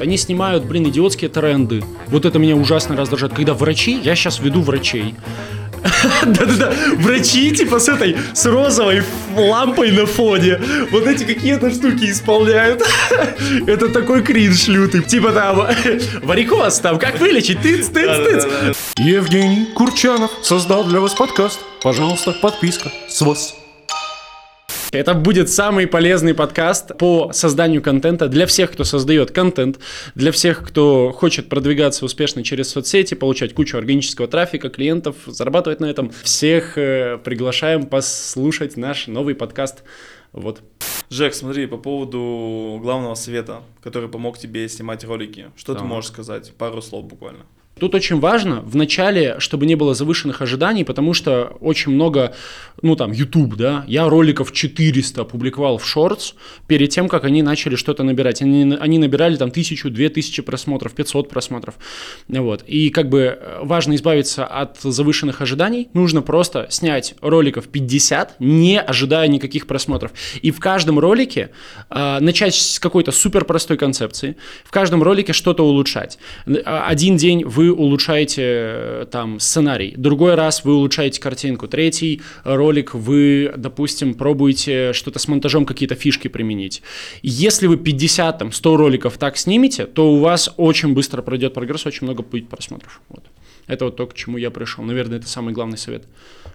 Они снимают, блин, идиотские тренды. Вот это меня ужасно раздражает. Когда врачи, я сейчас веду врачей. Да-да-да, врачи типа с этой, с розовой лампой на фоне. Вот эти какие-то штуки исполняют. Это такой кринж лютый. Типа там, варикоз там, как вылечить? Тыц, тыц, тыц. Евгений Курчанов создал для вас подкаст. Пожалуйста, подписка с вас. Это будет самый полезный подкаст по созданию контента для всех, кто создает контент, для всех, кто хочет продвигаться успешно через соцсети, получать кучу органического трафика, клиентов, зарабатывать на этом. Всех э, приглашаем послушать наш новый подкаст. Вот. Жек, смотри, по поводу главного совета, который помог тебе снимать ролики. Что Да. ты можешь сказать? Пару слов буквально. Тут очень важно в начале, чтобы не было завышенных ожиданий, потому что очень много, ну там, YouTube, да, я роликов 400 опубликовал в Shorts перед тем, как они начали что-то набирать. Они, они набирали там тысячу, две тысячи просмотров, 500 просмотров. Вот. И как бы важно избавиться от завышенных ожиданий. Нужно просто снять роликов 50, не ожидая никаких просмотров. И в каждом ролике э, начать с какой-то супер простой концепции, в каждом ролике что-то улучшать. А, Один день вы улучшаете э, там сценарий, другой раз вы улучшаете картинку, третий ролик вы, допустим, пробуете что-то с монтажом, какие-то фишки применить. Если вы 50, там, 100 роликов так снимете, то у вас очень быстро пройдет прогресс, очень много будет просмотров. Вот. Это вот то, к чему я пришел. Наверное, это самый главный совет,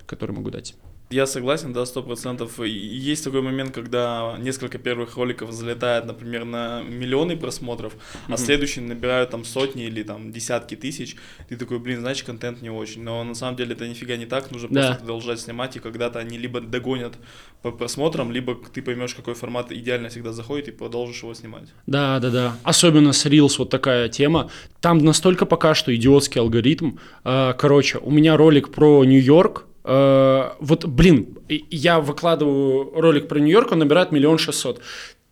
который могу дать. Я согласен, да, сто процентов. Есть такой момент, когда несколько первых роликов залетает, например, на миллионы просмотров, а следующие набирают там сотни или там десятки тысяч. Ты такой, блин, значит, контент не очень. Но на самом деле это нифига не так. Нужно Да. просто продолжать снимать, и когда-то они либо догонят по просмотрам, либо ты поймешь, какой формат идеально всегда заходит, и продолжишь его снимать. Да, да, да. Особенно с Reels вот такая тема. Там настолько пока что идиотский алгоритм. Э, Короче, у меня ролик про Нью-Йорк. Э, Вот, блин, я выкладываю ролик про Нью-Йорк, он набирает миллион шестьсот.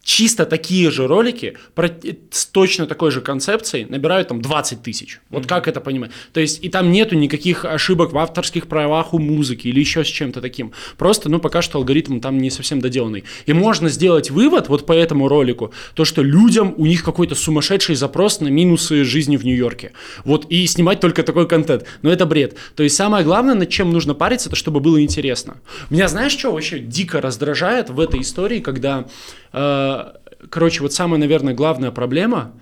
Чисто такие же ролики про, с точно такой же концепцией набирают там 20 тысяч. Вот как это понимать? То есть и там нету никаких ошибок в авторских правах у музыки или еще с чем-то таким. Просто, ну, пока что алгоритм там не совсем доделанный. И можно сделать вывод вот по этому ролику, то, что людям, у них какой-то сумасшедший запрос на минусы жизни в Нью-Йорке. Вот, и снимать только такой контент. Но это бред. То есть самое главное, над чем нужно париться, это чтобы было интересно. Меня знаешь, что вообще дико раздражает в этой истории, когда, короче, вот самая, наверное, главная проблема,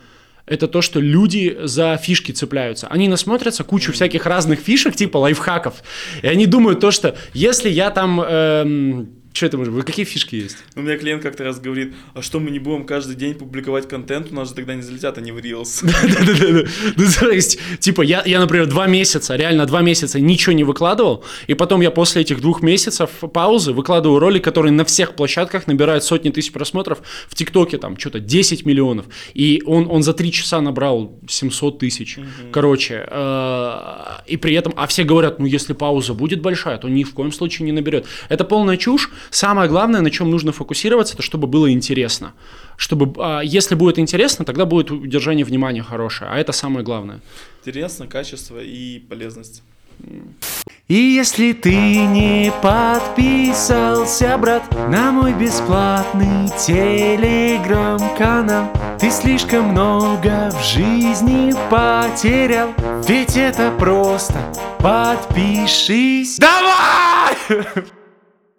это то, что люди за фишки цепляются. Они насмотрятся кучу всяких разных фишек, типа лайфхаков, и они думают то, что если я там... эм, что это может быть? Какие фишки есть? У меня клиент как-то раз говорит, а что мы не будем каждый день публиковать контент, у нас же тогда не залетят, они в Reels. Да-да-да. Ну, то есть, типа, я, я, например, два месяца, реально два месяца ничего не выкладывал, и потом я после этих двух месяцев паузы выкладываю ролик, который на всех площадках набирает сотни тысяч просмотров, в ТикТоке там что-то 10 миллионов, и он, он за три часа набрал 700 тысяч, короче, э, и при этом, а все говорят, ну, если пауза будет большая, то ни в коем случае не наберет. Это полная чушь, самое главное, на чем нужно фокусироваться, это чтобы было интересно. Чтобы, а, если будет интересно, тогда будет удержание внимания хорошее, а это самое главное. Интересно, качество и полезность. И если ты не подписался, брат, на мой бесплатный телеграм-канал, ты слишком много в жизни потерял, ведь это просто подпишись. Давай!